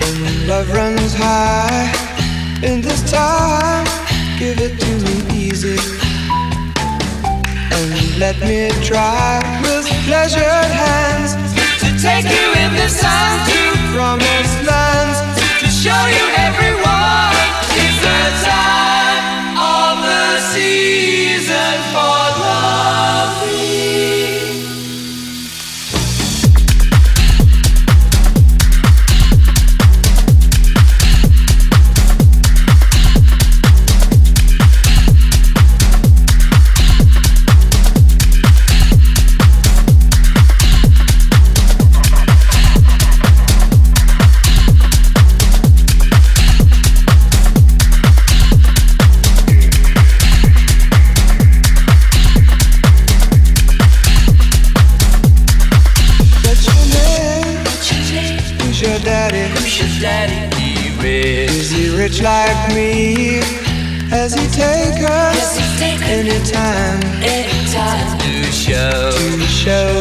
When Love runs high in this time. Give it to me easy. And let me try with pleasured hands to take you in this time. time. It's time to show, show.